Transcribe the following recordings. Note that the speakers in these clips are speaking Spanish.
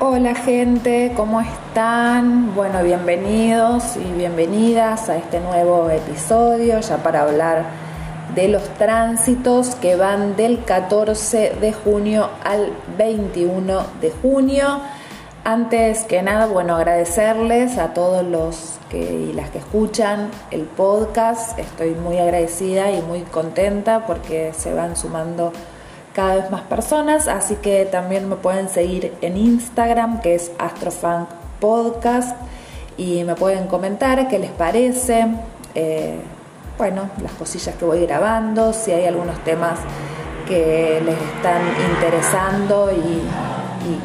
Hola gente, ¿cómo están? Bueno, bienvenidos y bienvenidas a este nuevo episodio, ya para hablar de los tránsitos que van del 14 de junio al 21 de junio. Antes que nada, bueno, agradecerles a todos los que y las que escuchan el podcast. Estoy muy agradecida y muy contenta porque se van sumando cada vez más personas, así que también me pueden seguir en Instagram, que es Astrofunk Podcast, y me pueden comentar qué les parece, eh, bueno, las cosillas que voy grabando, si hay algunos temas que les están interesando y,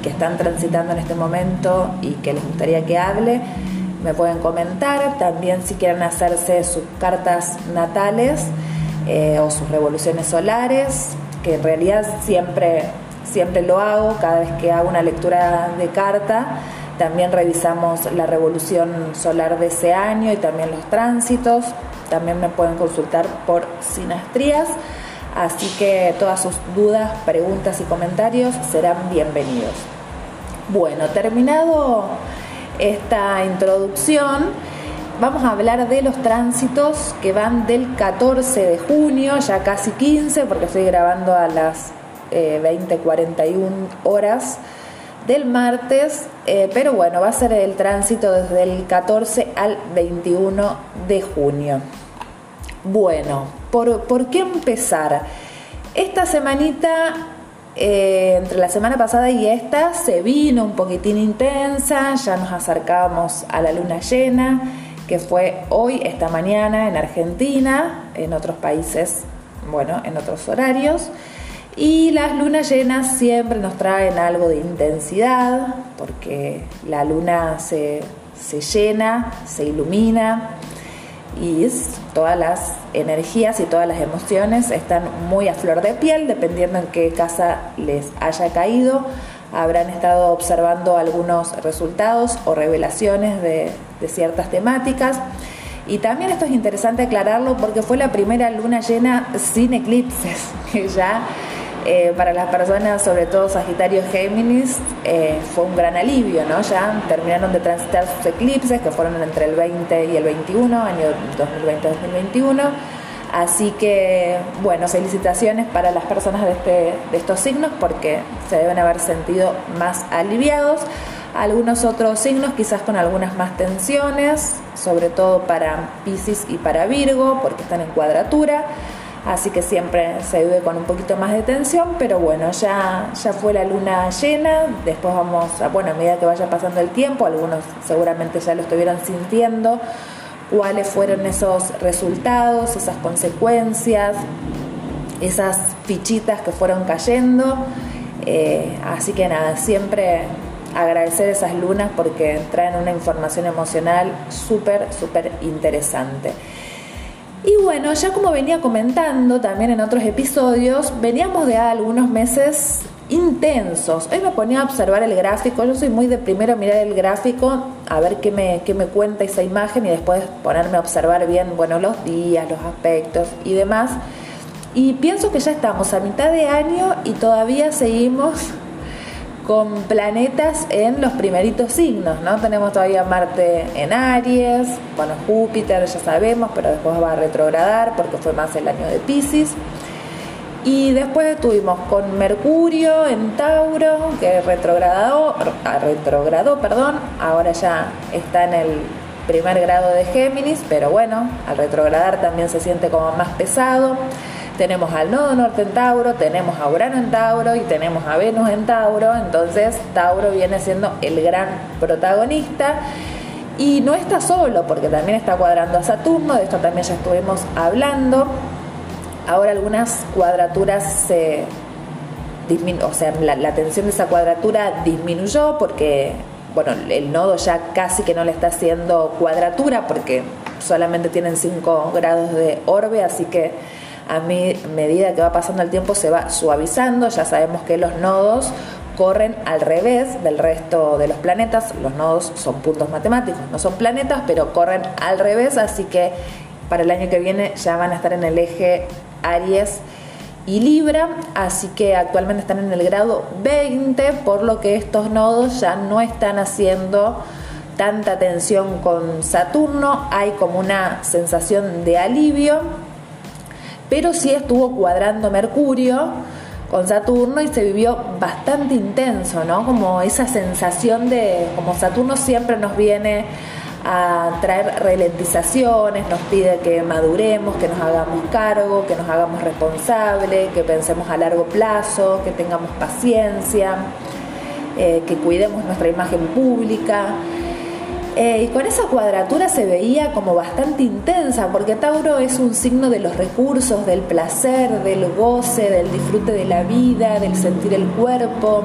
que están transitando en este momento y que les gustaría que hable, me pueden comentar. También si quieren hacerse sus cartas natales eh, o sus revoluciones solares, que en realidad siempre, siempre lo hago, cada vez que hago una lectura de carta, también revisamos la revolución solar de ese año y también los tránsitos, también me pueden consultar por sinastrías, así que todas sus dudas, preguntas y comentarios serán bienvenidos. Bueno, terminado esta introducción, vamos a hablar de los tránsitos que van del 14 de junio, ya casi 15, porque estoy grabando a las 20.41 eh, horas del martes, eh, pero bueno, va a ser el tránsito desde el 14 al 21 de junio. Bueno, ¿por, qué empezar? Esta semanita, eh, entre la semana pasada y esta, se vino un poquitín intensa, ya nos acercábamos a la luna llena que fue hoy, esta mañana en Argentina, en otros países, bueno, en otros horarios. Y las lunas llenas siempre nos traen algo de intensidad, porque la luna se, llena, se ilumina y todas las energías y todas las emociones están muy a flor de piel, dependiendo en qué casa les haya caído habrán estado observando algunos resultados o revelaciones de, ciertas temáticas. Y también esto es interesante aclararlo porque fue la primera luna llena sin eclipses, que ya eh, para las personas, sobre todo Sagitario Géminis, eh, fue un gran alivio, ¿no? Ya terminaron de transitar sus eclipses, que fueron entre el 20 y el 21, año 2020-2021 Así que, bueno, felicitaciones para las personas de, este, de estos signos porque se deben haber sentido más aliviados. Algunos otros signos quizás con algunas más tensiones, sobre todo para Pisces y para Virgo, porque están en cuadratura. Así que siempre se vive con un poquito más de tensión, pero bueno, ya, ya fue la luna llena, después vamos, a, bueno, a medida que vaya pasando el tiempo, algunos seguramente ya lo estuvieran sintiendo, cuáles fueron esos resultados, esas consecuencias, esas fichitas que fueron cayendo. Eh, así que nada, siempre agradecer esas lunas porque traen una información emocional súper, súper interesante. Y bueno, ya como venía comentando también en otros episodios, veníamos de algunos meses intensos. Hoy me ponía a observar el gráfico, yo soy muy de primero mirar el gráfico, a ver qué me, qué me cuenta esa imagen y después ponerme a observar bien, bueno, los días, los aspectos y demás. Y pienso que ya estamos a mitad de año y todavía seguimos con planetas en los primeritos signos, ¿no? Tenemos todavía Marte en Aries, bueno, Júpiter ya sabemos, pero después va a retrogradar porque fue más el año de Pisces. Y después estuvimos con Mercurio en Tauro, que retrogradó, ah, retrogradó, perdón, ahora ya está en el primer grado de Géminis, pero bueno, al retrogradar también se siente como más pesado. Tenemos al nodo norte en Tauro, tenemos a Urano en Tauro y tenemos a Venus en Tauro, entonces Tauro viene siendo el gran protagonista. Y no está solo, porque también está cuadrando a Saturno, de esto también ya estuvimos hablando. Ahora algunas cuadraturas se o sea, la, tensión de esa cuadratura disminuyó porque, bueno, el nodo ya casi que no le está haciendo cuadratura porque solamente tienen 5 grados de orbe, así que a medida que va pasando el tiempo se va suavizando, ya sabemos que los nodos corren al revés del resto de los planetas, los nodos son puntos matemáticos, no son planetas, pero corren al revés, así que para el año que viene ya van a estar en el eje Aries y Libra, así que actualmente están en el grado 20, por lo que estos nodos ya no están haciendo tanta tensión con Saturno, hay como una sensación de alivio, pero sí estuvo cuadrando Mercurio con Saturno y se vivió bastante intenso, ¿no? Como esa sensación de, como Saturno siempre nos viene a traer ralentizaciones, nos pide que maduremos, que nos hagamos cargo, que nos hagamos responsables, que pensemos a largo plazo, que tengamos paciencia, eh, que cuidemos nuestra imagen pública. Eh, y con esa cuadratura se veía como bastante intensa, porque Tauro es un signo de los recursos, del placer, del goce, del disfrute de la vida, del sentir el cuerpo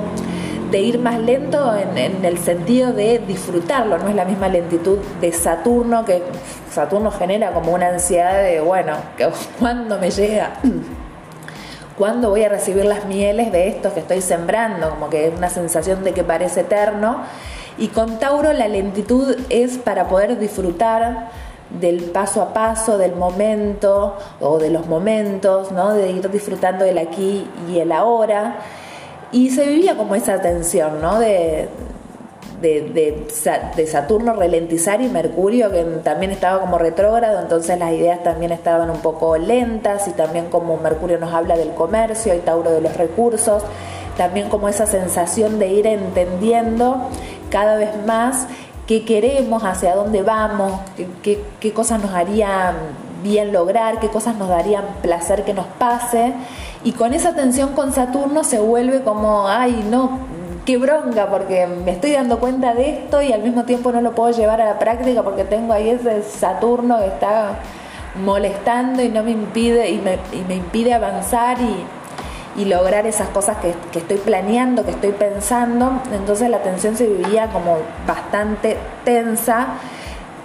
de ir más lento en, el sentido de disfrutarlo, no es la misma lentitud de Saturno, que Saturno genera como una ansiedad de, bueno, ¿cuándo me llega? ¿Cuándo voy a recibir las mieles de esto que estoy sembrando? Como que es una sensación de que parece eterno. Y con Tauro la lentitud es para poder disfrutar del paso a paso, del momento o de los momentos, ¿no? de ir disfrutando del aquí y el ahora. Y se vivía como esa tensión, ¿no? De, de, Saturno ralentizar y Mercurio que también estaba como retrógrado, entonces las ideas también estaban un poco lentas y también como Mercurio nos habla del comercio y Tauro de los recursos, también como esa sensación de ir entendiendo cada vez más qué queremos, hacia dónde vamos, qué, qué cosas nos harían bien lograr, qué cosas nos darían placer que nos pase. Y con esa tensión con Saturno se vuelve como, ay, no, qué bronca, porque me estoy dando cuenta de esto y al mismo tiempo no lo puedo llevar a la práctica porque tengo ahí ese Saturno que está molestando y no me impide, y me, impide avanzar y, y, lograr esas cosas que, que estoy planeando, que estoy pensando. Entonces la tensión se vivía como bastante tensa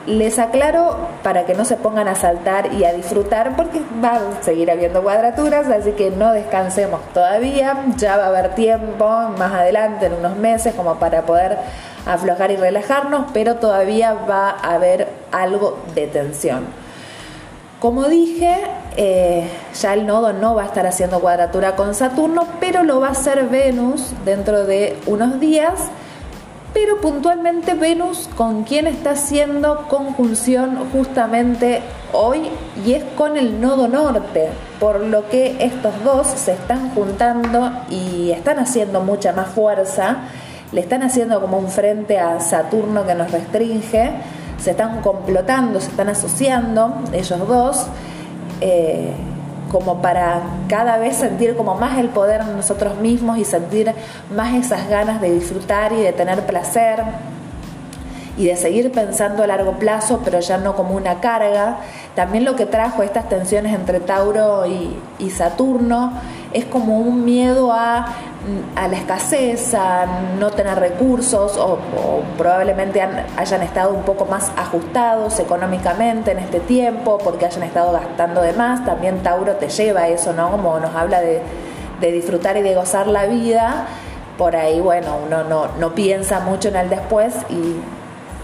les aclaro para que no se pongan a saltar y a disfrutar porque va a seguir habiendo cuadraturas, así que no descansemos todavía, ya va a haber tiempo más adelante, en unos meses, como para poder aflojar y relajarnos, pero todavía va a haber algo de tensión. Como dije, eh, ya el nodo no va a estar haciendo cuadratura con Saturno, pero lo va a hacer Venus dentro de unos días pero puntualmente Venus con quien está haciendo conjunción justamente hoy y es con el nodo norte, por lo que estos dos se están juntando y están haciendo mucha más fuerza, le están haciendo como un frente a Saturno que nos restringe, se están complotando, se están asociando ellos dos. Eh, como para cada vez sentir como más el poder en nosotros mismos y sentir más esas ganas de disfrutar y de tener placer y de seguir pensando a largo plazo, pero ya no como una carga. También lo que trajo estas tensiones entre Tauro y, Saturno es como un miedo a, la escasez, a no tener recursos o, probablemente hayan estado un poco más ajustados económicamente en este tiempo porque hayan estado gastando de más. También Tauro te lleva a eso, ¿no? Como nos habla de, de disfrutar y de gozar la vida. Por ahí, bueno, uno no, no piensa mucho en el después y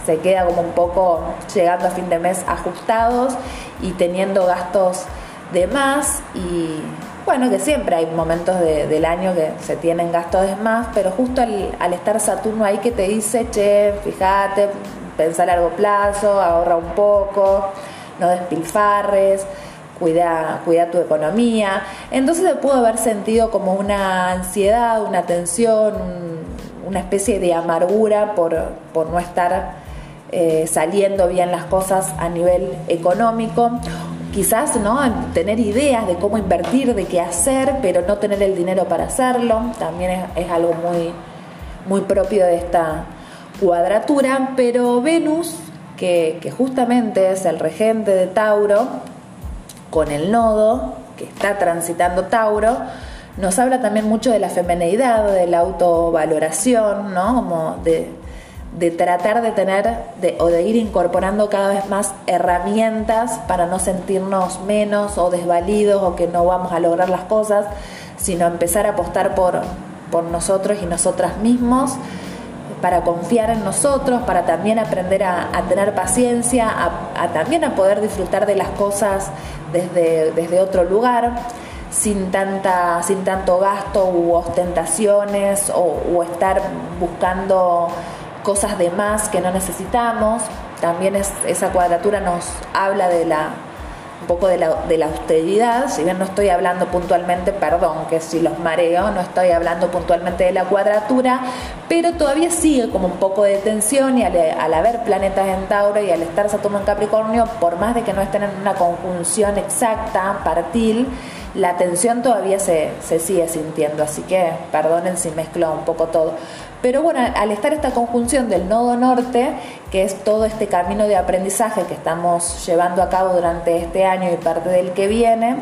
se queda como un poco llegando a fin de mes ajustados y teniendo gastos de más y bueno, que siempre hay momentos del año que se tienen gastos de más, pero justo al, estar Saturno ahí que te dice, che, fíjate, pensa a largo plazo, ahorra un poco, no despilfarres, cuida, cuida tu economía. Entonces se pudo haber sentido como una ansiedad, una tensión, una especie de amargura por, por no estar eh, saliendo bien las cosas a nivel económico. Quizás ¿no? tener ideas de cómo invertir, de qué hacer, pero no tener el dinero para hacerlo, también es, algo muy, muy propio de esta cuadratura. Pero Venus, que, que justamente es el regente de Tauro, con el nodo que está transitando Tauro, nos habla también mucho de la femeneidad, de la autovaloración, ¿no? Como de, de tratar de tener o de ir incorporando cada vez más herramientas para no sentirnos menos o desvalidos o que no vamos a lograr las cosas, sino empezar a apostar por, por nosotros y nosotras mismos, para confiar en nosotros, para también aprender a, tener paciencia, a, también a poder disfrutar de las cosas desde, desde otro lugar. sin, tanta, sin tanto gasto u ostentaciones o, estar buscando cosas de más que no necesitamos. También esa cuadratura nos habla de la un poco de la, de la austeridad, si bien no estoy hablando puntualmente, perdón, que si los mareo, no estoy hablando puntualmente de la cuadratura, pero todavía sigue como un poco de tensión y al, haber planetas en Tauro y al estar Saturno en Capricornio, por más de que no estén en una conjunción exacta, partil, la tensión todavía se, se sigue sintiendo, así que perdonen si mezclo un poco todo. Pero bueno, al estar esta conjunción del nodo norte, que es todo este camino de aprendizaje que estamos llevando a cabo durante este año y parte del que viene,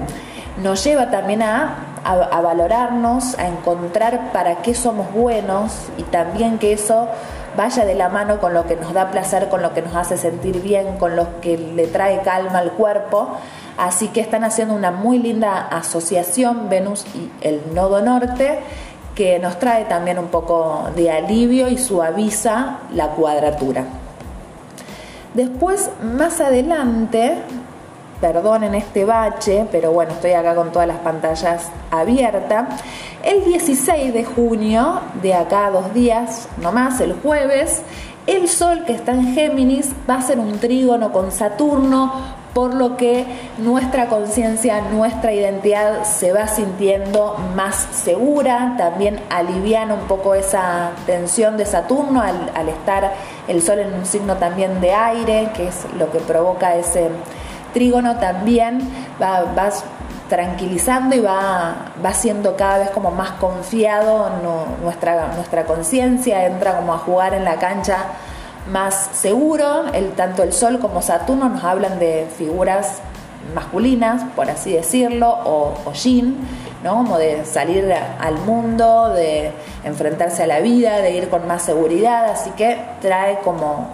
nos lleva también a, a, valorarnos, a encontrar para qué somos buenos y también que eso vaya de la mano con lo que nos da placer, con lo que nos hace sentir bien, con lo que le trae calma al cuerpo. Así que están haciendo una muy linda asociación Venus y el nodo norte que nos trae también un poco de alivio y suaviza la cuadratura. Después, más adelante, perdonen este bache, pero bueno, estoy acá con todas las pantallas abiertas. El 16 de junio, de acá a dos días, nomás, el jueves, el Sol que está en Géminis va a ser un trígono con Saturno, por lo que nuestra conciencia, nuestra identidad se va sintiendo más segura, también aliviana un poco esa tensión de Saturno al, estar el Sol en un signo también de aire, que es lo que provoca ese trígono también, va, tranquilizando y va, va siendo cada vez como más confiado nuestra, nuestra conciencia, entra como a jugar en la cancha más seguro, el, tanto el Sol como Saturno nos hablan de figuras masculinas, por así decirlo, o, o yin, ¿no? como de salir al mundo, de enfrentarse a la vida, de ir con más seguridad, así que trae como,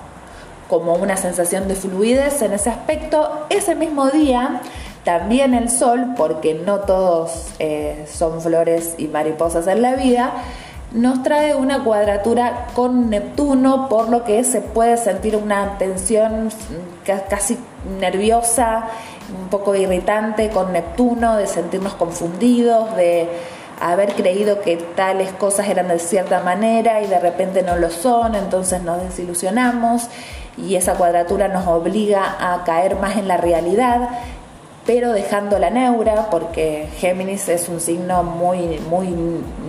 como una sensación de fluidez en ese aspecto. Ese mismo día, también el sol, porque no todos eh, son flores y mariposas en la vida, nos trae una cuadratura con Neptuno, por lo que se puede sentir una tensión casi nerviosa, un poco irritante con Neptuno, de sentirnos confundidos, de haber creído que tales cosas eran de cierta manera y de repente no lo son, entonces nos desilusionamos y esa cuadratura nos obliga a caer más en la realidad pero dejando la neura, porque Géminis es un signo muy, muy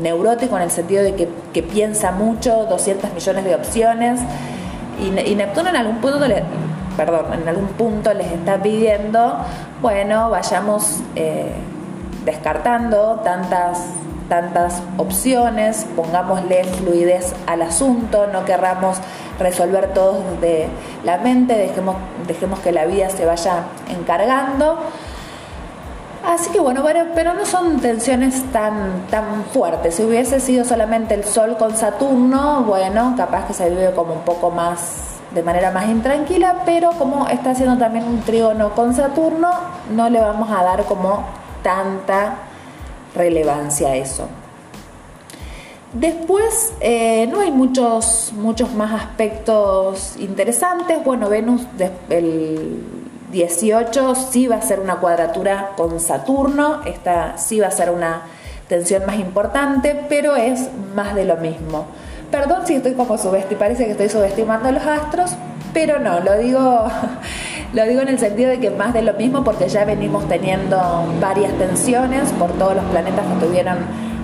neurótico en el sentido de que, piensa mucho, 200 millones de opciones, y, Neptuno en algún punto perdón, en algún punto les está pidiendo, bueno, vayamos eh, descartando tantas tantas opciones, pongámosle fluidez al asunto, no querramos resolver todo de la mente, dejemos, dejemos que la vida se vaya encargando. Así que bueno, pero, no son tensiones tan, tan fuertes. Si hubiese sido solamente el Sol con Saturno, bueno, capaz que se vive como un poco más, de manera más intranquila, pero como está haciendo también un trígono con Saturno, no le vamos a dar como tanta relevancia a eso. Después eh, no hay muchos, muchos más aspectos interesantes. Bueno, Venus el 18 sí va a ser una cuadratura con Saturno, esta sí va a ser una tensión más importante, pero es más de lo mismo. Perdón si estoy como subestimando, parece que estoy subestimando a los astros, pero no, lo digo, lo digo en el sentido de que más de lo mismo porque ya venimos teniendo varias tensiones por todos los planetas que estuvieron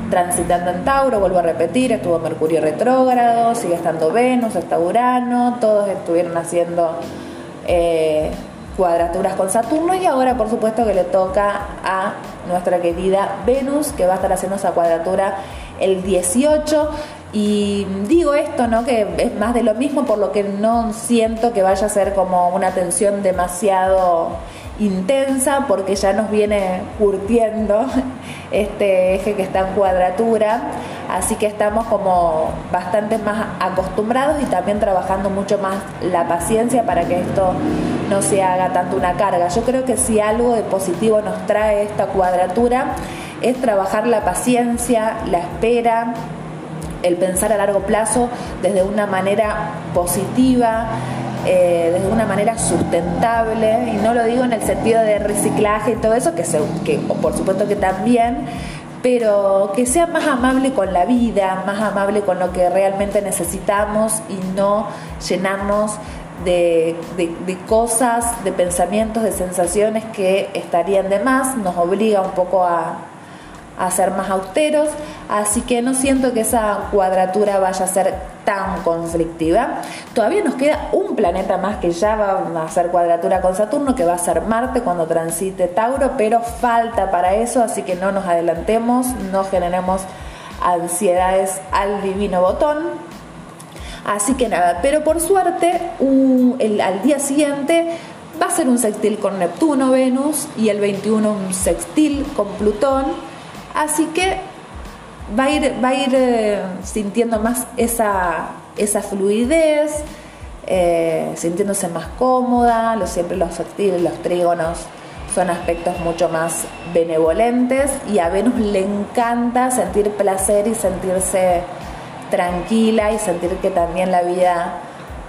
transitando en Tauro, vuelvo a repetir, estuvo Mercurio retrógrado, sigue estando Venus, está Urano, todos estuvieron haciendo eh, cuadraturas con Saturno y ahora por supuesto que le toca a nuestra querida Venus que va a estar haciendo esa cuadratura el 18 y digo esto, ¿no? Que es más de lo mismo, por lo que no siento que vaya a ser como una tensión demasiado intensa, porque ya nos viene curtiendo este eje que está en cuadratura, así que estamos como bastante más acostumbrados y también trabajando mucho más la paciencia para que esto no se haga tanto una carga. Yo creo que si algo de positivo nos trae esta cuadratura es trabajar la paciencia, la espera, el pensar a largo plazo desde una manera positiva, eh, de una manera sustentable, y no lo digo en el sentido de reciclaje y todo eso, que, que por supuesto que también, pero que sea más amable con la vida, más amable con lo que realmente necesitamos y no llenarnos de, cosas, de pensamientos, de sensaciones que estarían de más, nos obliga un poco a, a ser más austeros, así que no siento que esa cuadratura vaya a ser tan conflictiva. Todavía nos queda un planeta más que ya va a hacer cuadratura con Saturno, que va a ser Marte cuando transite Tauro, pero falta para eso, así que no nos adelantemos, no generemos ansiedades al divino botón. Así que nada, pero por suerte al día siguiente va a ser un sextil con Neptuno, Venus, y el 21 un sextil con Plutón. Así que va a ir, va a ir eh, sintiendo más esa, esa fluidez, eh, sintiéndose más cómoda, los, siempre los sextiles, los trígonos son aspectos mucho más benevolentes y a Venus le encanta sentir placer y sentirse tranquila y sentir que también la vida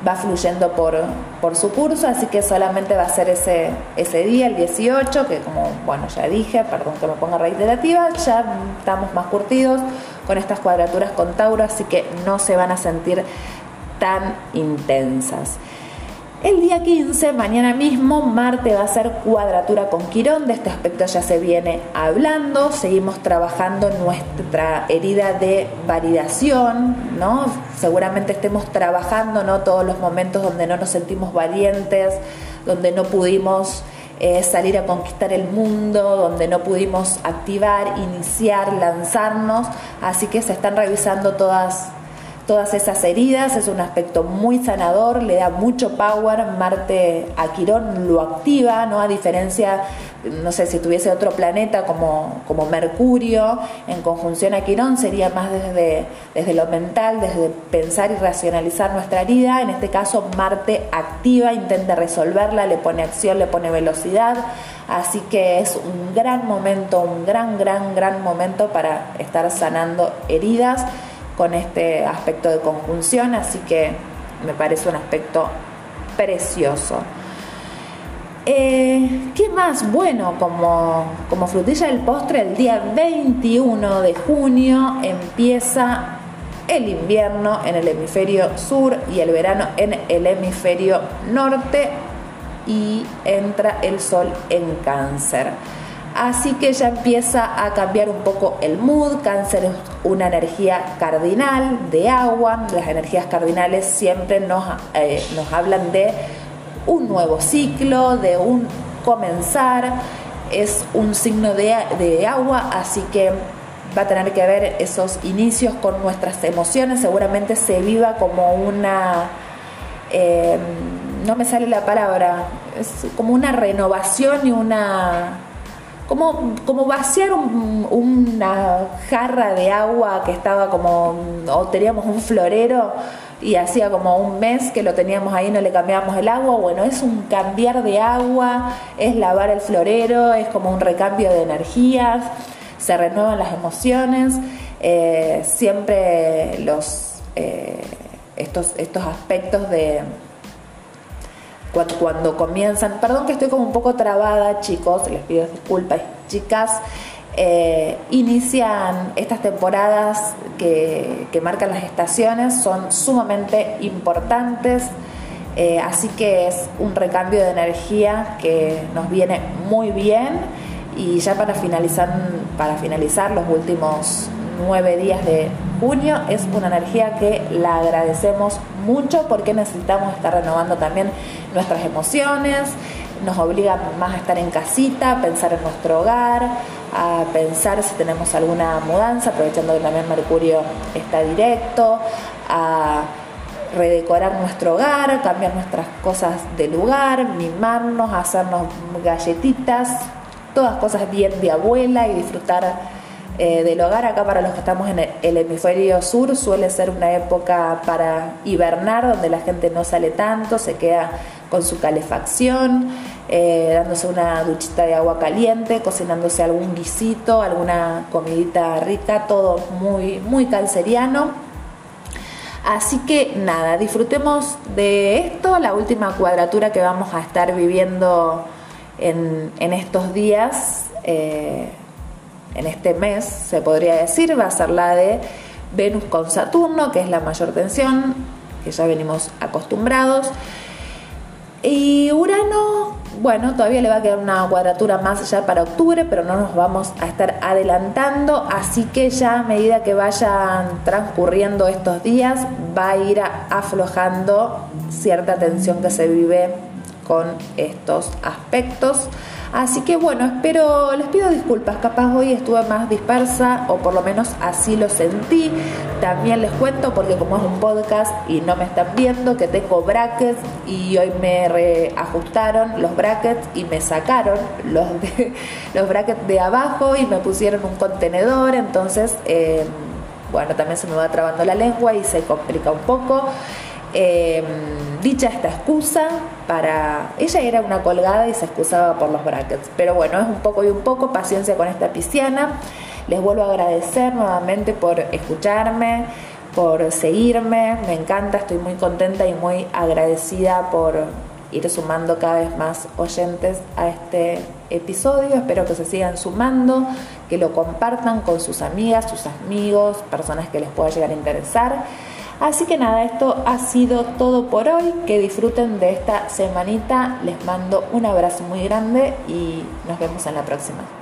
va fluyendo por, por su curso, así que solamente va a ser ese, ese día, el 18, que como, bueno, ya dije, perdón que me ponga reiterativa, ya estamos más curtidos con estas cuadraturas con Tauro, así que no se van a sentir tan intensas. El día 15, mañana mismo, Marte va a hacer cuadratura con Quirón, de este aspecto ya se viene hablando, seguimos trabajando nuestra herida de validación, ¿no? Seguramente estemos trabajando, ¿no? Todos los momentos donde no nos sentimos valientes, donde no pudimos eh, salir a conquistar el mundo, donde no pudimos activar, iniciar, lanzarnos, así que se están revisando todas todas esas heridas, es un aspecto muy sanador, le da mucho power, Marte a Quirón lo activa, ¿no? A diferencia, no sé, si tuviese otro planeta como, como Mercurio en conjunción a Quirón, sería más desde, desde lo mental, desde pensar y racionalizar nuestra herida, en este caso Marte activa, intenta resolverla, le pone acción, le pone velocidad, así que es un gran momento, un gran, gran, gran momento para estar sanando heridas con este aspecto de conjunción, así que me parece un aspecto precioso. Eh, ¿Qué más? Bueno, como, como frutilla del postre, el día 21 de junio empieza el invierno en el hemisferio sur y el verano en el hemisferio norte y entra el sol en cáncer. Así que ya empieza a cambiar un poco el mood. Cáncer es una energía cardinal de agua. Las energías cardinales siempre nos, eh, nos hablan de un nuevo ciclo, de un comenzar. Es un signo de, agua, así que va a tener que ver esos inicios con nuestras emociones. Seguramente se viva como una... Eh, no me sale la palabra, es como una renovación y una como, como vaciar una jarra de agua que estaba como, o teníamos un florero y hacía como un mes que lo teníamos ahí, no le cambiábamos el agua, bueno, es un cambiar de agua, es lavar el florero, es como un recambio de energías, se renuevan las emociones, eh, siempre los, eh, estos, estos aspectos de cuando, comienzan, perdón que estoy como un poco trabada chicos, les pido disculpas chicas, eh, inician estas temporadas que, marcan las estaciones, son sumamente importantes, eh, así que es un recambio de energía que nos viene muy bien. Y ya para finalizar, para finalizar los últimos nueve días de junio es una energía que la agradecemos mucho porque necesitamos estar renovando también nuestras emociones, nos obliga más a estar en casita, a pensar en nuestro hogar, a pensar si tenemos alguna mudanza, aprovechando que también Mercurio está directo, a redecorar nuestro hogar, cambiar nuestras cosas de lugar, mimarnos, hacernos galletitas, todas cosas bien de abuela y disfrutar eh, del hogar. Acá para los que estamos en el, hemisferio sur suele ser una época para hibernar, donde la gente no sale tanto, se queda con su calefacción, eh, dándose una duchita de agua caliente, cocinándose algún guisito, alguna comidita rica, todo muy, muy calceriano. Así que nada, disfrutemos de esto, la última cuadratura que vamos a estar viviendo en, estos días, eh, en este mes, se podría decir, va a ser la de Venus con Saturno, que es la mayor tensión, que ya venimos acostumbrados. Y Urano, bueno, todavía le va a quedar una cuadratura más ya para octubre, pero no nos vamos a estar adelantando, así que ya a medida que vayan transcurriendo estos días, va a ir aflojando cierta tensión que se vive con estos aspectos. Así que bueno, espero, les pido disculpas, capaz hoy estuve más dispersa o por lo menos así lo sentí. También les cuento porque como es un podcast y no me están viendo que tengo brackets y hoy me reajustaron los brackets y me sacaron los, los brackets de abajo y me pusieron un contenedor, entonces eh, bueno, también se me va trabando la lengua y se complica un poco. Em, dicha esta excusa para... Ella era una colgada y se excusaba por los brackets, pero bueno, es un poco y un poco, paciencia con esta pisciana. Les vuelvo a agradecer nuevamente por escucharme, por seguirme, me encanta, estoy muy contenta y muy agradecida por ir sumando cada vez más oyentes a este episodio. Espero que se sigan sumando, que lo compartan con sus amigas, sus amigos, personas que les pueda llegar a interesar. Así que nada, esto ha sido todo por hoy. Que disfruten de esta semanita. Les mando un abrazo muy grande y nos vemos en la próxima.